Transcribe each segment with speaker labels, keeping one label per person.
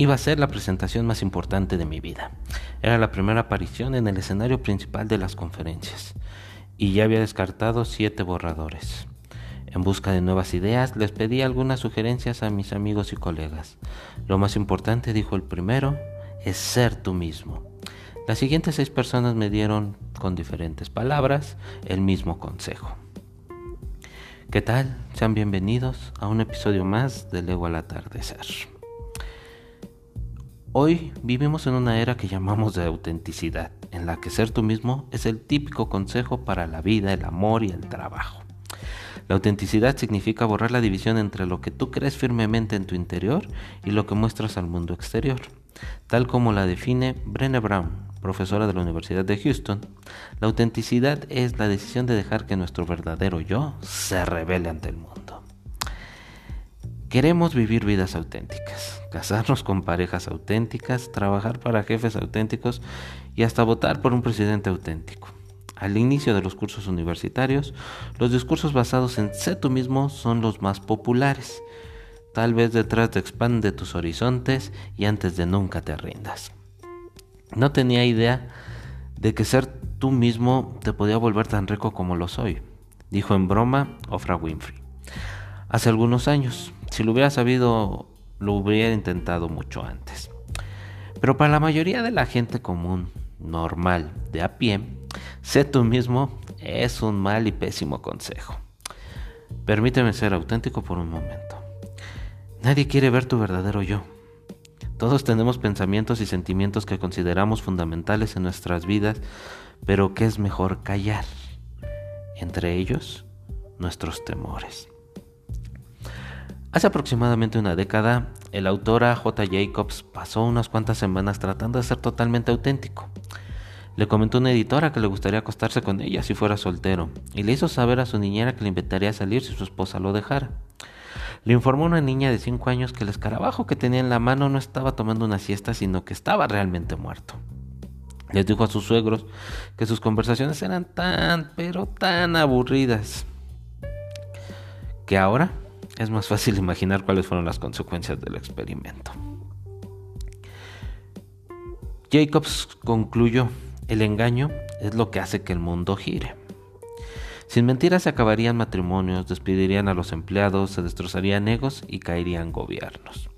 Speaker 1: Iba a ser la presentación más importante de mi vida. Era la primera aparición en el escenario principal de las conferencias y ya había descartado siete borradores. En busca de nuevas ideas, les pedí algunas sugerencias a mis amigos y colegas. Lo más importante, dijo el primero, es ser tú mismo. Las siguientes seis personas me dieron, con diferentes palabras, el mismo consejo. ¿Qué tal? Sean bienvenidos a un episodio más de Lego al atardecer. Hoy vivimos en una era que llamamos de autenticidad, en la que ser tú mismo es el típico consejo para la vida, el amor y el trabajo. La autenticidad significa borrar la división entre lo que tú crees firmemente en tu interior y lo que muestras al mundo exterior. Tal como la define Brené Brown, profesora de la Universidad de Houston, la autenticidad es la decisión de dejar que nuestro verdadero yo se revele ante el mundo. Queremos vivir vidas auténticas, casarnos con parejas auténticas, trabajar para jefes auténticos y hasta votar por un presidente auténtico. Al inicio de los cursos universitarios, los discursos basados en sé tú mismo son los más populares. Tal vez detrás de expande tus horizontes y antes de nunca te rindas. No tenía idea de que ser tú mismo te podía volver tan rico como lo soy, dijo en broma Ofra Winfrey. Hace algunos años, si lo hubiera sabido, lo hubiera intentado mucho antes. Pero para la mayoría de la gente común, normal, de a pie, sé tú mismo es un mal y pésimo consejo. Permíteme ser auténtico por un momento. Nadie quiere ver tu verdadero yo. Todos tenemos pensamientos y sentimientos que consideramos fundamentales en nuestras vidas, pero que es mejor callar. Entre ellos, nuestros temores. Hace aproximadamente una década, el autor J. Jacobs pasó unas cuantas semanas tratando de ser totalmente auténtico. Le comentó a una editora que le gustaría acostarse con ella si fuera soltero, y le hizo saber a su niñera que le invitaría a salir si su esposa lo dejara. Le informó a una niña de 5 años que el escarabajo que tenía en la mano no estaba tomando una siesta, sino que estaba realmente muerto. Les dijo a sus suegros que sus conversaciones eran tan, pero tan aburridas, que ahora es más fácil imaginar cuáles fueron las consecuencias del experimento. Jacobs concluyó, el engaño es lo que hace que el mundo gire. Sin mentiras se acabarían matrimonios, despedirían a los empleados, se destrozarían egos y caerían gobiernos.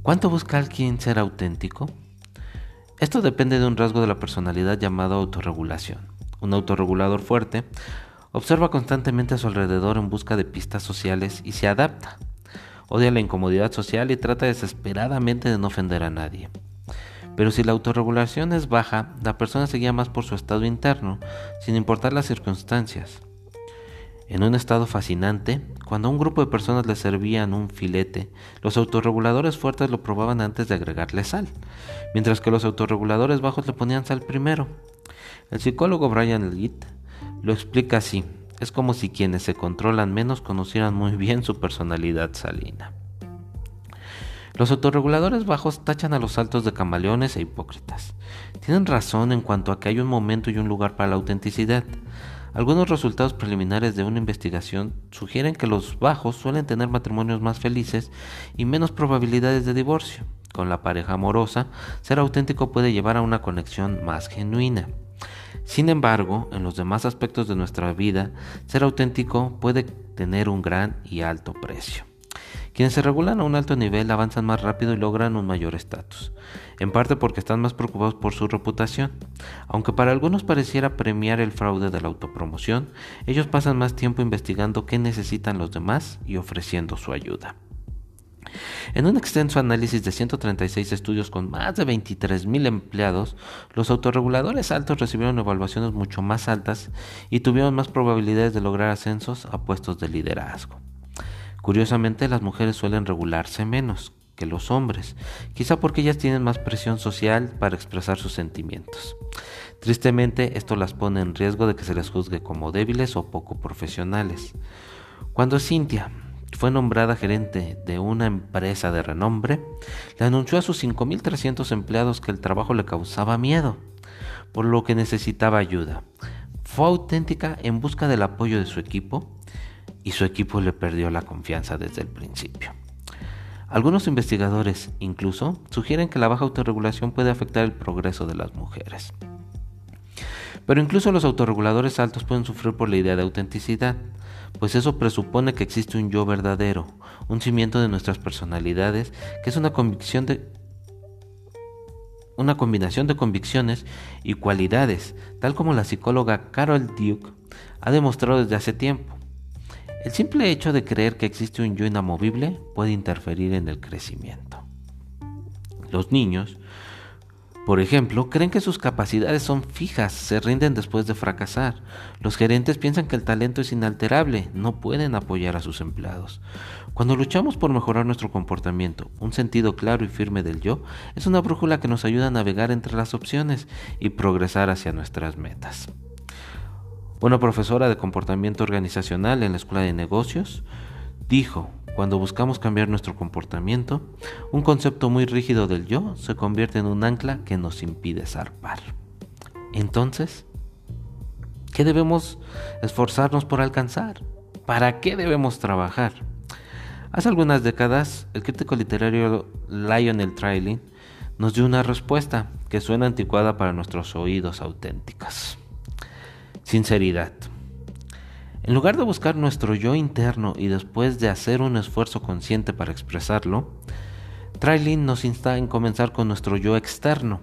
Speaker 1: ¿Cuánto busca alguien ser auténtico? Esto depende de un rasgo de la personalidad llamado autorregulación. Un autorregulador fuerte Observa constantemente a su alrededor en busca de pistas sociales y se adapta. Odia la incomodidad social y trata desesperadamente de no ofender a nadie. Pero si la autorregulación es baja, la persona se guía más por su estado interno, sin importar las circunstancias. En un estado fascinante, cuando a un grupo de personas le servían un filete, los autorreguladores fuertes lo probaban antes de agregarle sal, mientras que los autorreguladores bajos le ponían sal primero. El psicólogo Brian Litt lo explica así. Es como si quienes se controlan menos conocieran muy bien su personalidad salina. Los autorreguladores bajos tachan a los altos de camaleones e hipócritas. Tienen razón en cuanto a que hay un momento y un lugar para la autenticidad. Algunos resultados preliminares de una investigación sugieren que los bajos suelen tener matrimonios más felices y menos probabilidades de divorcio. Con la pareja amorosa, ser auténtico puede llevar a una conexión más genuina. Sin embargo, en los demás aspectos de nuestra vida, ser auténtico puede tener un gran y alto precio. Quienes se regulan a un alto nivel avanzan más rápido y logran un mayor estatus, en parte porque están más preocupados por su reputación. Aunque para algunos pareciera premiar el fraude de la autopromoción, ellos pasan más tiempo investigando qué necesitan los demás y ofreciendo su ayuda. En un extenso análisis de 136 estudios con más de 23.000 empleados, los autorreguladores altos recibieron evaluaciones mucho más altas y tuvieron más probabilidades de lograr ascensos a puestos de liderazgo. Curiosamente, las mujeres suelen regularse menos que los hombres, quizá porque ellas tienen más presión social para expresar sus sentimientos. Tristemente, esto las pone en riesgo de que se les juzgue como débiles o poco profesionales. Cuando Cynthia, fue nombrada gerente de una empresa de renombre, le anunció a sus 5.300 empleados que el trabajo le causaba miedo, por lo que necesitaba ayuda. Fue auténtica en busca del apoyo de su equipo y su equipo le perdió la confianza desde el principio. Algunos investigadores incluso sugieren que la baja autorregulación puede afectar el progreso de las mujeres. Pero incluso los autorreguladores altos pueden sufrir por la idea de autenticidad, pues eso presupone que existe un yo verdadero, un cimiento de nuestras personalidades, que es una convicción de una combinación de convicciones y cualidades, tal como la psicóloga Carol Duke ha demostrado desde hace tiempo. El simple hecho de creer que existe un yo inamovible puede interferir en el crecimiento. Los niños por ejemplo, creen que sus capacidades son fijas, se rinden después de fracasar. Los gerentes piensan que el talento es inalterable, no pueden apoyar a sus empleados. Cuando luchamos por mejorar nuestro comportamiento, un sentido claro y firme del yo es una brújula que nos ayuda a navegar entre las opciones y progresar hacia nuestras metas. Una profesora de comportamiento organizacional en la Escuela de Negocios dijo, cuando buscamos cambiar nuestro comportamiento, un concepto muy rígido del yo se convierte en un ancla que nos impide zarpar. Entonces, ¿qué debemos esforzarnos por alcanzar? ¿Para qué debemos trabajar? Hace algunas décadas, el crítico literario Lionel Trilling nos dio una respuesta que suena anticuada para nuestros oídos auténticos. Sinceridad. En lugar de buscar nuestro yo interno y después de hacer un esfuerzo consciente para expresarlo, Trailin nos insta en comenzar con nuestro yo externo,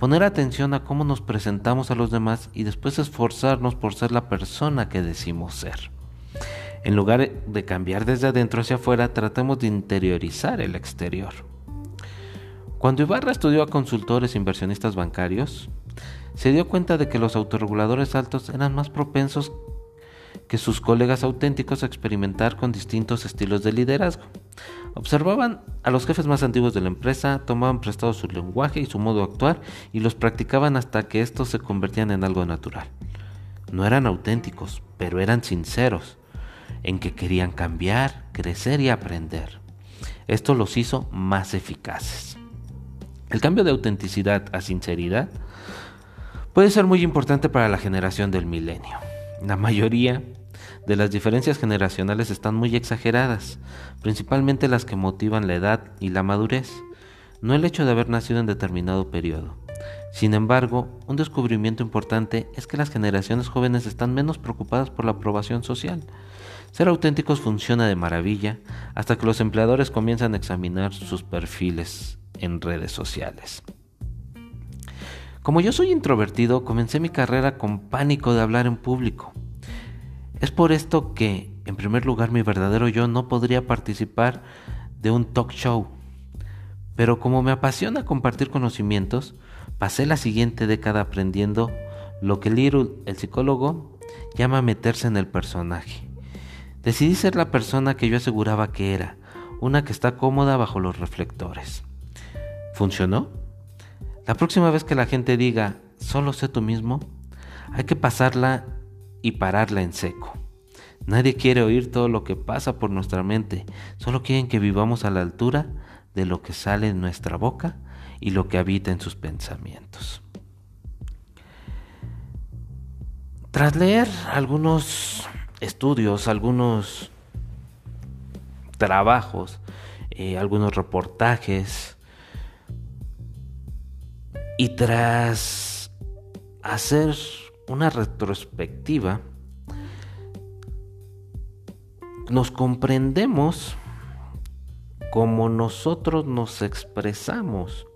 Speaker 1: poner atención a cómo nos presentamos a los demás y después esforzarnos por ser la persona que decimos ser. En lugar de cambiar desde adentro hacia afuera, tratemos de interiorizar el exterior. Cuando Ibarra estudió a consultores e inversionistas bancarios, se dio cuenta de que los autorreguladores altos eran más propensos que sus colegas auténticos a experimentar con distintos estilos de liderazgo. Observaban a los jefes más antiguos de la empresa, tomaban prestado su lenguaje y su modo de actuar y los practicaban hasta que estos se convertían en algo natural. No eran auténticos, pero eran sinceros, en que querían cambiar, crecer y aprender. Esto los hizo más eficaces. El cambio de autenticidad a sinceridad puede ser muy importante para la generación del milenio. La mayoría de las diferencias generacionales están muy exageradas, principalmente las que motivan la edad y la madurez, no el hecho de haber nacido en determinado periodo. Sin embargo, un descubrimiento importante es que las generaciones jóvenes están menos preocupadas por la aprobación social. Ser auténticos funciona de maravilla hasta que los empleadores comienzan a examinar sus perfiles en redes sociales. Como yo soy introvertido, comencé mi carrera con pánico de hablar en público. Es por esto que, en primer lugar, mi verdadero yo no podría participar de un talk show. Pero como me apasiona compartir conocimientos, pasé la siguiente década aprendiendo lo que Little, el psicólogo, llama meterse en el personaje. Decidí ser la persona que yo aseguraba que era, una que está cómoda bajo los reflectores. ¿Funcionó? La próxima vez que la gente diga, solo sé tú mismo, hay que pasarla y pararla en seco. Nadie quiere oír todo lo que pasa por nuestra mente, solo quieren que vivamos a la altura de lo que sale en nuestra boca y lo que habita en sus pensamientos. Tras leer algunos estudios, algunos trabajos, eh, algunos reportajes, y tras hacer una retrospectiva, nos comprendemos como nosotros nos expresamos,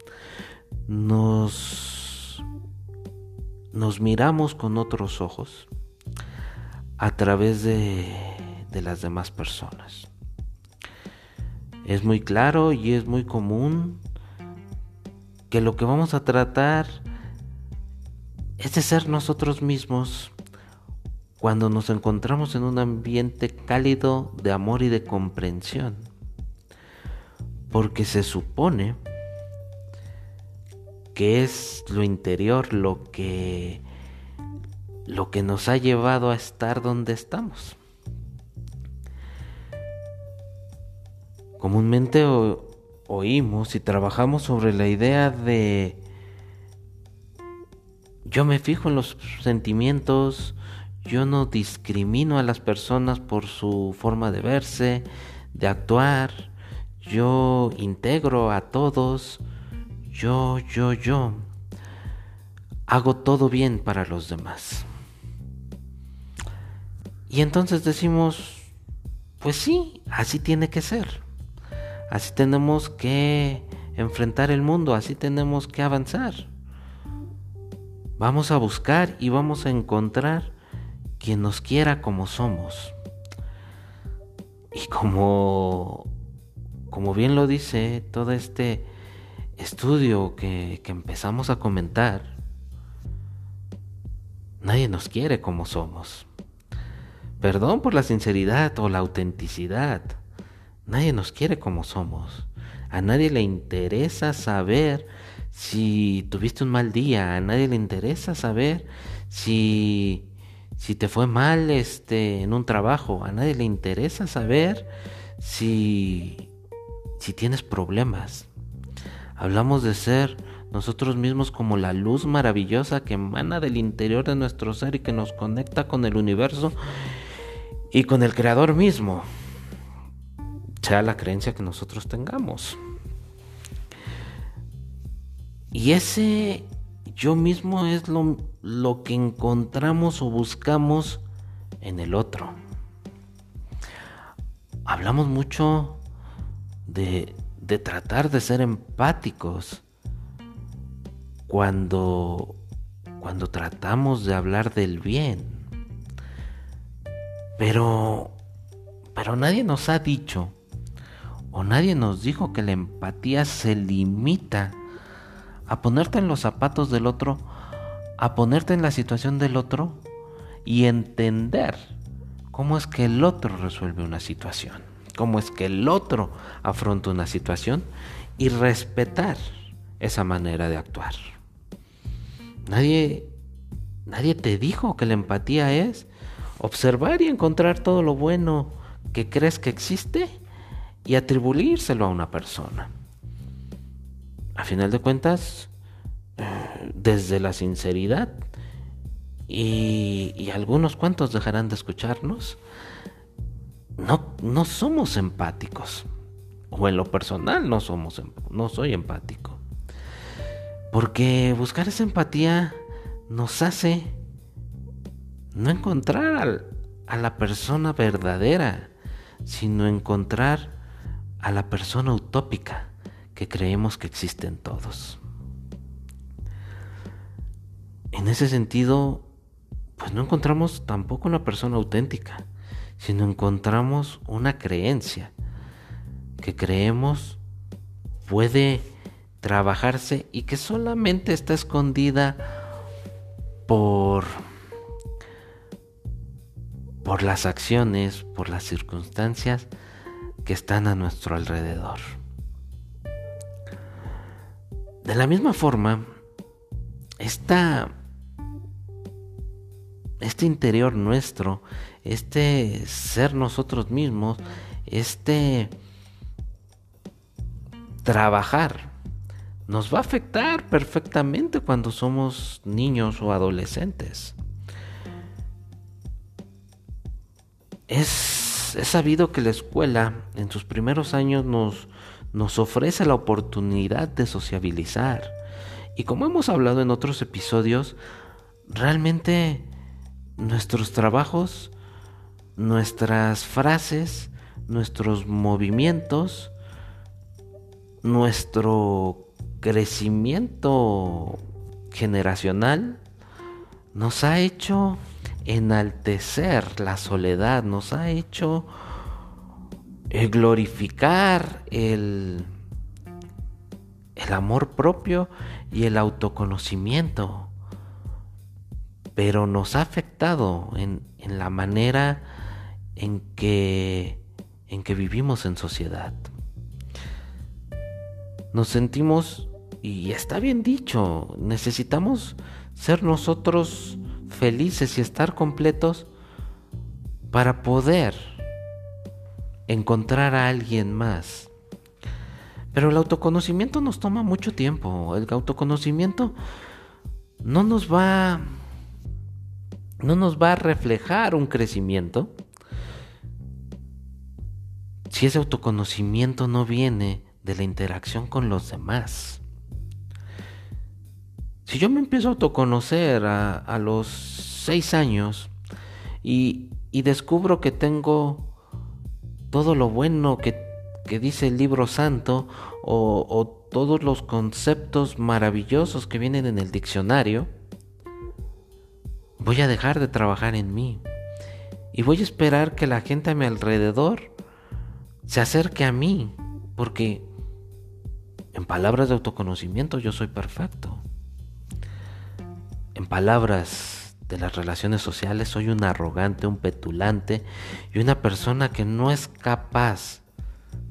Speaker 1: nos, nos miramos con otros ojos a través de, de las demás personas. Es muy claro y es muy común que lo que vamos a tratar es de ser nosotros mismos cuando nos encontramos en un ambiente cálido de amor y de comprensión. Porque se supone que es lo interior lo que lo que nos ha llevado a estar donde estamos. Comúnmente oímos y trabajamos sobre la idea de yo me fijo en los sentimientos, yo no discrimino a las personas por su forma de verse, de actuar, yo integro a todos, yo, yo, yo, hago todo bien para los demás. Y entonces decimos, pues sí, así tiene que ser. Así tenemos que enfrentar el mundo, así tenemos que avanzar. Vamos a buscar y vamos a encontrar quien nos quiera como somos. Y como, como bien lo dice todo este estudio que, que empezamos a comentar, nadie nos quiere como somos. Perdón por la sinceridad o la autenticidad. Nadie nos quiere como somos. A nadie le interesa saber si tuviste un mal día. A nadie le interesa saber si, si te fue mal este, en un trabajo. A nadie le interesa saber si, si tienes problemas. Hablamos de ser nosotros mismos como la luz maravillosa que emana del interior de nuestro ser y que nos conecta con el universo y con el creador mismo, sea la creencia que nosotros tengamos. Y ese yo mismo es lo, lo que encontramos o buscamos en el otro. Hablamos mucho de, de tratar de ser empáticos cuando, cuando tratamos de hablar del bien. Pero, pero nadie nos ha dicho o nadie nos dijo que la empatía se limita a ponerte en los zapatos del otro, a ponerte en la situación del otro y entender cómo es que el otro resuelve una situación, cómo es que el otro afronta una situación y respetar esa manera de actuar. Nadie nadie te dijo que la empatía es observar y encontrar todo lo bueno que crees que existe y atribuírselo a una persona. A final de cuentas, desde la sinceridad, y, algunos cuantos dejarán de escucharnos, no, no somos empáticos. O en lo personal no somos em, no soy empático. Porque buscar esa empatía nos hace no encontrar a la persona verdadera, sino encontrar a la persona utópica que creemos que existe en todos. En ese sentido, pues no encontramos tampoco una persona auténtica, sino encontramos una creencia que creemos puede trabajarse y que solamente está escondida por por las acciones, por las circunstancias que están a nuestro alrededor. De la misma forma, este interior nuestro, este ser nosotros mismos, este trabajar, nos va a afectar perfectamente cuando somos niños o adolescentes. Es, sabido que la escuela en sus primeros años nos, nos ofrece la oportunidad de sociabilizar. Y como hemos hablado en otros episodios, realmente nuestros trabajos, nuestras frases, nuestros movimientos, nuestro crecimiento generacional nos ha hecho enaltecer la soledad, nos ha hecho glorificar el, el amor propio y el autoconocimiento, pero nos ha afectado en, en la manera en que, en que vivimos en sociedad. Nos sentimos, y está bien dicho, necesitamos ser nosotros felices y estar completos para poder encontrar a alguien más. Pero el autoconocimiento nos toma mucho tiempo. El autoconocimiento no nos va no nos va a reflejar un crecimiento, si ese autoconocimiento no viene de la interacción con los demás? Si yo me empiezo a autoconocer a, los seis años y, descubro que tengo todo lo bueno que, dice el libro santo o, o todos los conceptos maravillosos que vienen en el diccionario, voy a dejar de trabajar en mí y voy a esperar que la gente a mi alrededor se acerque a mí, porque en palabras de autoconocimiento yo soy perfecto. En palabras de las relaciones sociales soy un arrogante, un petulante y una persona que no es capaz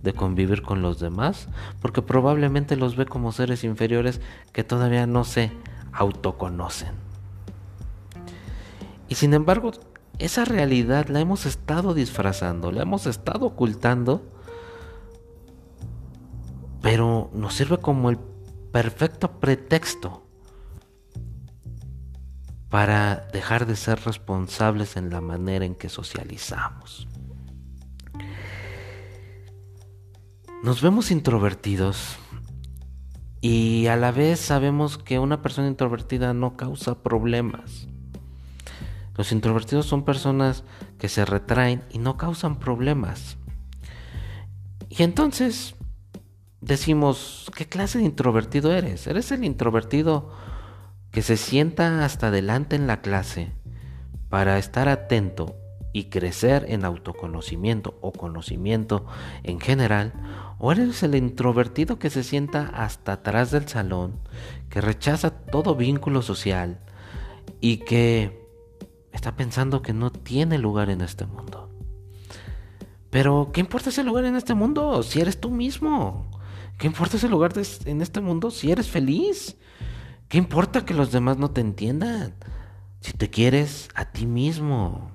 Speaker 1: de convivir con los demás porque probablemente los ve como seres inferiores que todavía no se autoconocen. Y sin embargo, esa realidad la hemos estado disfrazando, la hemos estado ocultando, pero nos sirve como el perfecto pretexto para dejar de ser responsables en la manera en que socializamos. Nos vemos introvertidos y a la vez sabemos que una persona introvertida no causa problemas. Los introvertidos son personas que se retraen y no causan problemas. Y entonces decimos, ¿qué clase de introvertido eres? ¿Eres el introvertido que se sienta hasta adelante en la clase para estar atento y crecer en autoconocimiento o conocimiento en general? ¿O eres el introvertido que se sienta hasta atrás del salón, que rechaza todo vínculo social y que está pensando que no tiene lugar en este mundo. Pero, ¿qué importa ese lugar en este mundo si eres tú mismo? ¿Qué importa ese lugar en este mundo si eres feliz? ¿Qué importa que los demás no te entiendan? Si te quieres a ti mismo.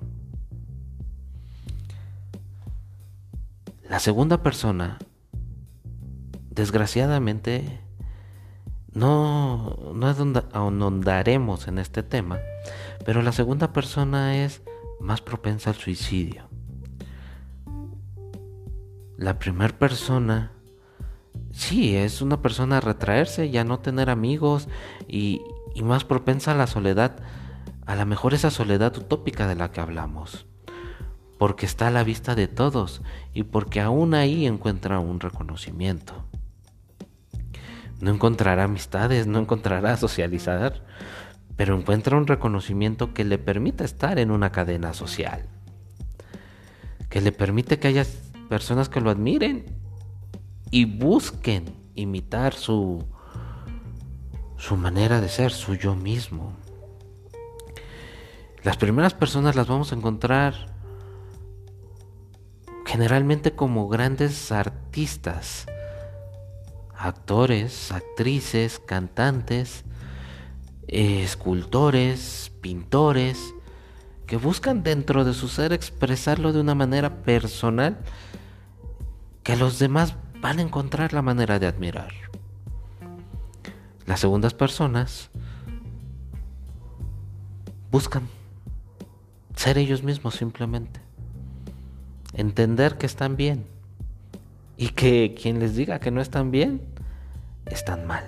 Speaker 1: La segunda persona, desgraciadamente, no, no ahondaremos en este tema, pero la segunda persona es más propensa al suicidio. La primera persona, sí, es una persona a retraerse y a no tener amigos y, y más propensa a la soledad, a lo mejor esa soledad utópica de la que hablamos, porque está a la vista de todos y porque aún ahí encuentra un reconocimiento. No encontrará amistades, no encontrará socializar, pero encuentra un reconocimiento que le permita estar en una cadena social, que le permite que haya personas que lo admiren y busquen imitar su, su manera de ser, su yo mismo. Las primeras personas las vamos a encontrar generalmente como grandes artistas, actores, actrices, cantantes, escultores, pintores, que buscan dentro de su ser expresarlo de una manera personal que los demás van a encontrar la manera de admirar. Las segundas personas buscan ser ellos mismos simplemente. Entender que están bien. Y que quien les diga que no están bien, están mal.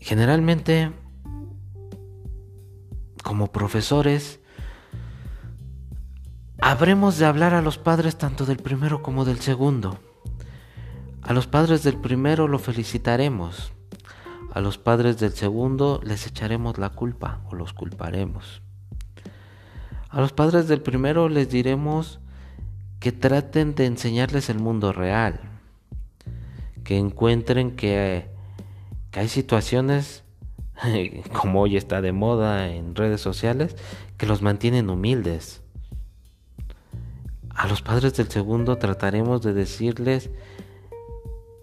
Speaker 1: Generalmente, como profesores, habremos de hablar a los padres tanto del primero como del segundo. A los padres del primero lo felicitaremos. A los padres del segundo les echaremos la culpa o los culparemos. A los padres del primero les diremos que traten de enseñarles el mundo real, que encuentren que, hay situaciones, como hoy está de moda en redes sociales, que los mantienen humildes. A los padres del segundo trataremos de decirles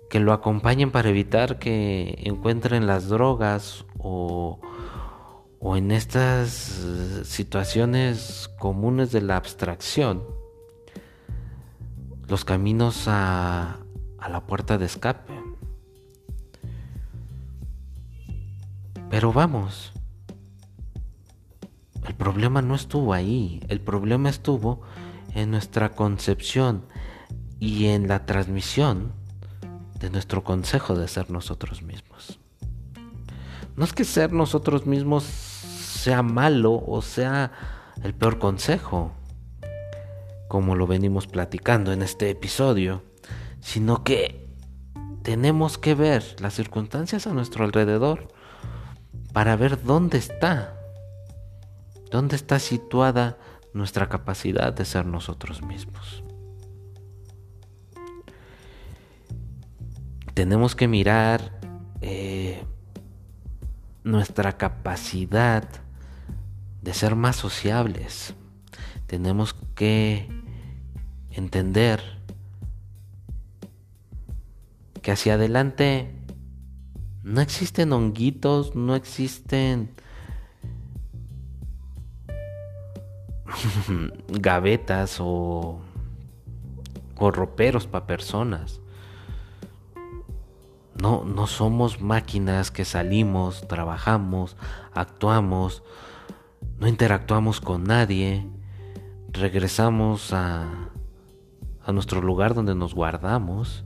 Speaker 1: que lo acompañen para evitar que encuentren las drogas o, o en estas situaciones comunes de la abstracción los caminos a, a la puerta de escape. Pero vamos, el problema no estuvo ahí, el problema estuvo en nuestra concepción y en la transmisión de nuestro consejo de ser nosotros mismos. No es que ser nosotros mismos sea malo o sea el peor consejo, como lo venimos platicando en este episodio, sino que tenemos que ver las circunstancias a nuestro alrededor para ver dónde está, dónde está situada nuestra capacidad de ser nosotros mismos. Tenemos que mirar eh, nuestra capacidad de ser más sociables. Tenemos que entender que hacia adelante no existen honguitos, no existen gavetas o, o para personas. No, no somos máquinas que salimos, trabajamos, actuamos, no interactuamos con nadie, regresamos a, a nuestro lugar donde nos guardamos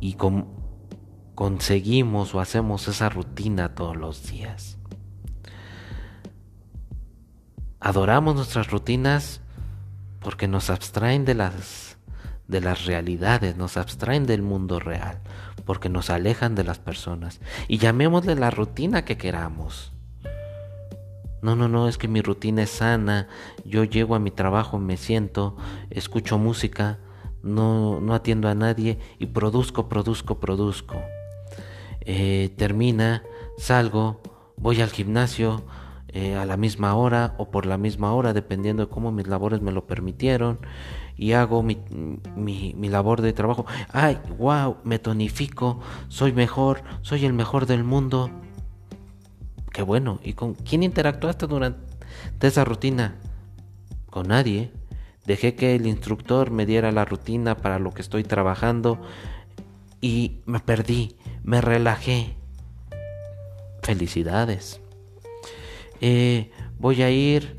Speaker 1: y conseguimos o hacemos esa rutina todos los días. Adoramos nuestras rutinas porque nos abstraen de las de las realidades, nos abstraen del mundo real, porque nos alejan de las personas. Y llamémosle la rutina que queramos. No, no, no, es que mi rutina es sana. Yo llego a mi trabajo, me siento, escucho música, no, no atiendo a nadie y produzco, produzco, produzco. Eh, termina, salgo, voy al gimnasio eh, a la misma hora o por la misma hora, dependiendo de cómo mis labores me lo permitieron y hago mi, mi, mi, labor de trabajo. Ay, wow, me tonifico, soy mejor, soy el mejor del mundo. Qué bueno. ¿Y con quién interactuaste durante esa rutina? Con nadie. Dejé que el instructor me diera la rutina para lo que estoy trabajando y me perdí, me relajé. Felicidades. Eh, voy a ir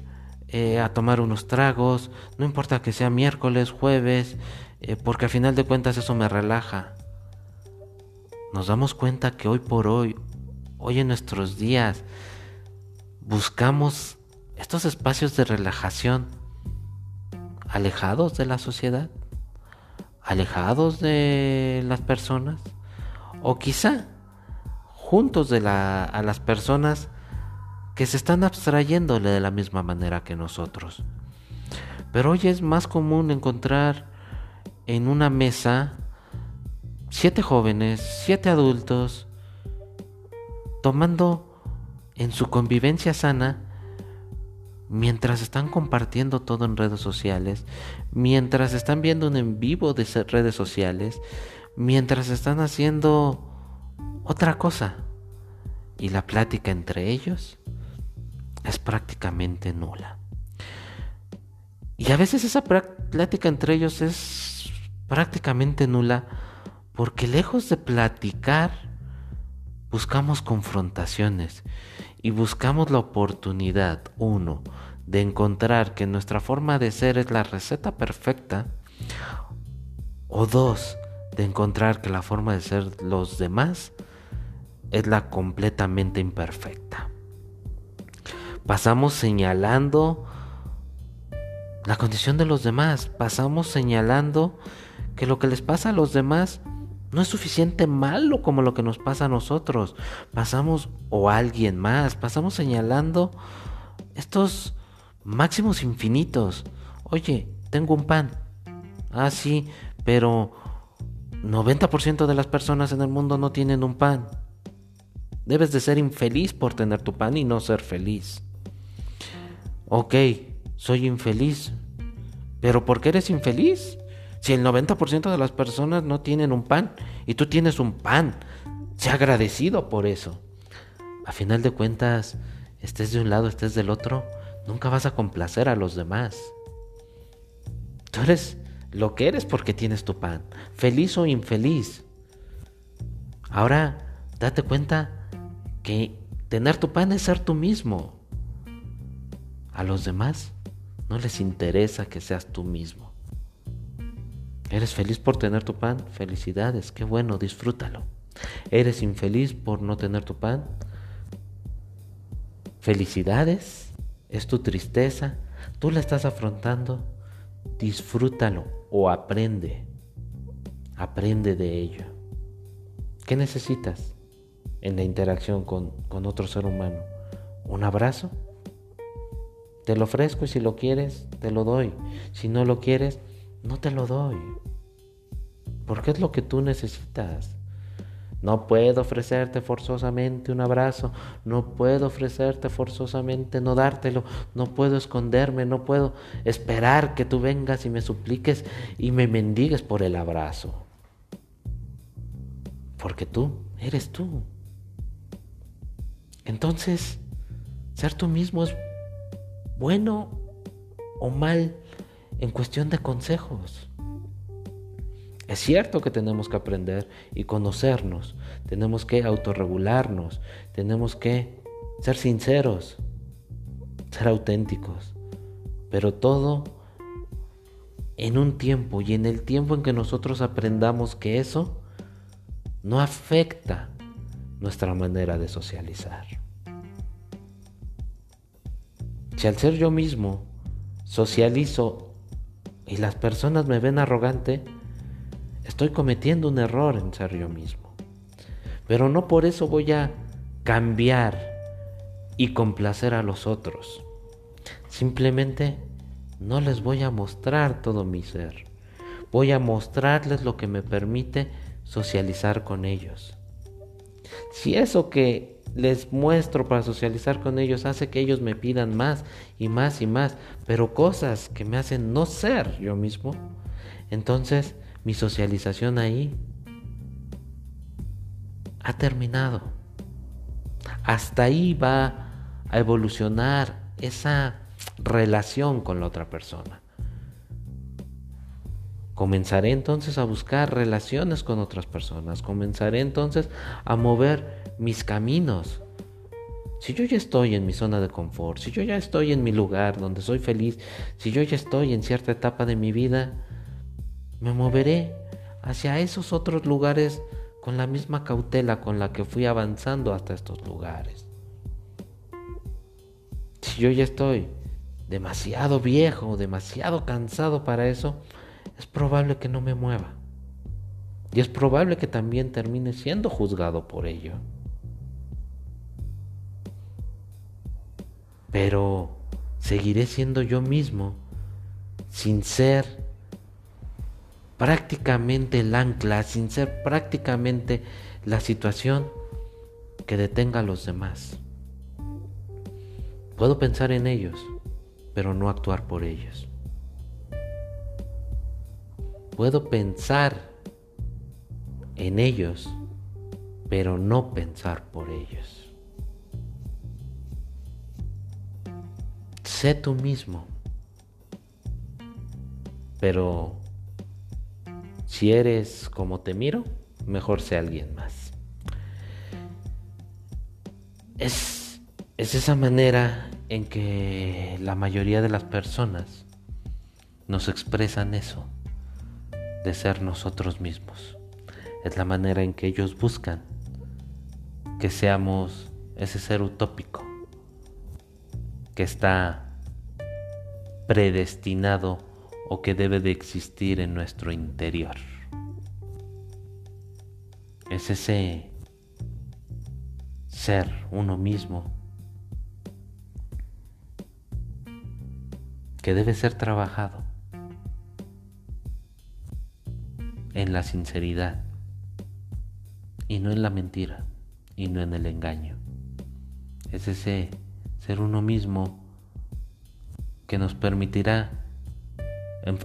Speaker 1: eh, a tomar unos tragos, no importa que sea miércoles, jueves, eh, porque al final de cuentas eso me relaja. Nos damos cuenta que hoy por hoy, hoy en nuestros días, buscamos estos espacios de relajación alejados de la sociedad, alejados de las personas, o quizá juntos de la, a las personas que se están abstrayéndole de la misma manera que nosotros. Pero hoy es más común encontrar en una mesa siete jóvenes, siete adultos, tomando en su convivencia sana, mientras están compartiendo todo en redes sociales, mientras están viendo un en vivo de redes sociales, mientras están haciendo otra cosa. Y la plática entre ellos es prácticamente nula. Y a veces esa plática entre ellos es prácticamente nula porque lejos de platicar, buscamos confrontaciones y buscamos la oportunidad, uno, de encontrar que nuestra forma de ser es la receta perfecta, o dos, de encontrar que la forma de ser los demás es la completamente imperfecta. Pasamos señalando la condición de los demás. Pasamos señalando que lo que les pasa a los demás no es suficiente malo como lo que nos pasa a nosotros. Pasamos, o a alguien más, pasamos señalando estos máximos infinitos. Oye, tengo un pan. Ah, sí, pero 90% de las personas en el mundo no tienen un pan. Debes de ser infeliz por tener tu pan y no ser feliz ok, soy infeliz. Pero ¿por qué eres infeliz? Si el 90% de las personas no tienen un pan y tú tienes un pan, sé agradecido por eso. A final de cuentas, estés de un lado, estés del otro, nunca vas a complacer a los demás. Tú eres lo que eres porque tienes tu pan, feliz o infeliz. Ahora, date cuenta que tener tu pan es ser tú mismo a los demás, No les interesa que seas tú mismo. ¿Eres feliz por tener tu pan? Felicidades, qué bueno, disfrútalo. ¿Eres infeliz por no tener tu pan? Felicidades, es tu tristeza, tú la estás afrontando, disfrútalo o aprende, aprende de ello. ¿Qué necesitas en la interacción con, con otro ser humano? ¿Un abrazo? Te lo ofrezco y si lo quieres, te lo doy. Si no lo quieres, no te lo doy. Porque es lo que tú necesitas. No puedo ofrecerte forzosamente un abrazo, no puedo ofrecerte forzosamente no dártelo, no puedo esconderme, no puedo esperar que tú vengas y me supliques y me mendigues por el abrazo. Porque tú eres tú. Entonces, ser tú mismo es bueno o mal en cuestión de consejos. Es cierto que tenemos que aprender y conocernos, tenemos que autorregularnos, tenemos que ser sinceros, ser auténticos, pero todo en un tiempo y en el tiempo en que nosotros aprendamos que eso no afecta nuestra manera de socializar. Si al ser yo mismo socializo y las personas me ven arrogante, estoy cometiendo un error en ser yo mismo. Pero no por eso voy a cambiar y complacer a los otros. Simplemente no les voy a mostrar todo mi ser. Voy a mostrarles lo que me permite socializar con ellos. Si eso que les muestro para socializar con ellos hace que ellos me pidan más y más y más, pero cosas que me hacen no ser yo mismo, entonces mi socialización ahí ha terminado. Hasta ahí va a evolucionar esa relación con la otra persona. Comenzaré entonces a buscar relaciones con otras personas. Comenzaré entonces a mover mis caminos. Si yo ya estoy en mi zona de confort, si yo ya estoy en mi lugar donde soy feliz, si yo ya estoy en cierta etapa de mi vida, me moveré hacia esos otros lugares con la misma cautela con la que fui avanzando hasta estos lugares. Si yo ya estoy demasiado viejo, demasiado cansado para eso, es probable que no me mueva. Y es probable que también termine siendo juzgado por ello. Pero seguiré siendo yo mismo sin ser prácticamente el ancla, sin ser prácticamente la situación que detenga a los demás. Puedo pensar en ellos, pero no actuar por ellos. Puedo pensar en ellos, pero no pensar por ellos. Sé tú mismo. Pero si eres como te miro, mejor sé alguien más. Es, es esa manera en que la mayoría de las personas nos expresan eso, de ser nosotros mismos. Es la manera en que ellos buscan que seamos ese ser utópico que está predestinado o que debe de existir en nuestro interior. Es ese ser uno mismo que debe ser trabajado en la sinceridad y no en la mentira y no en el engaño. Es ese ser uno mismo que nos permitirá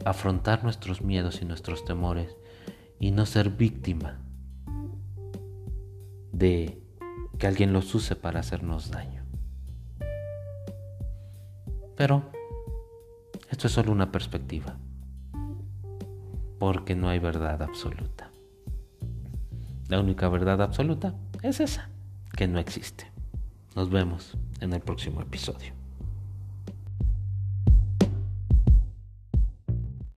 Speaker 1: afrontar nuestros miedos y nuestros temores y no ser víctima de que alguien los use para hacernos daño. Pero esto es solo una perspectiva, porque no hay verdad absoluta. La única verdad absoluta es esa, que no existe. Nos vemos en el próximo episodio.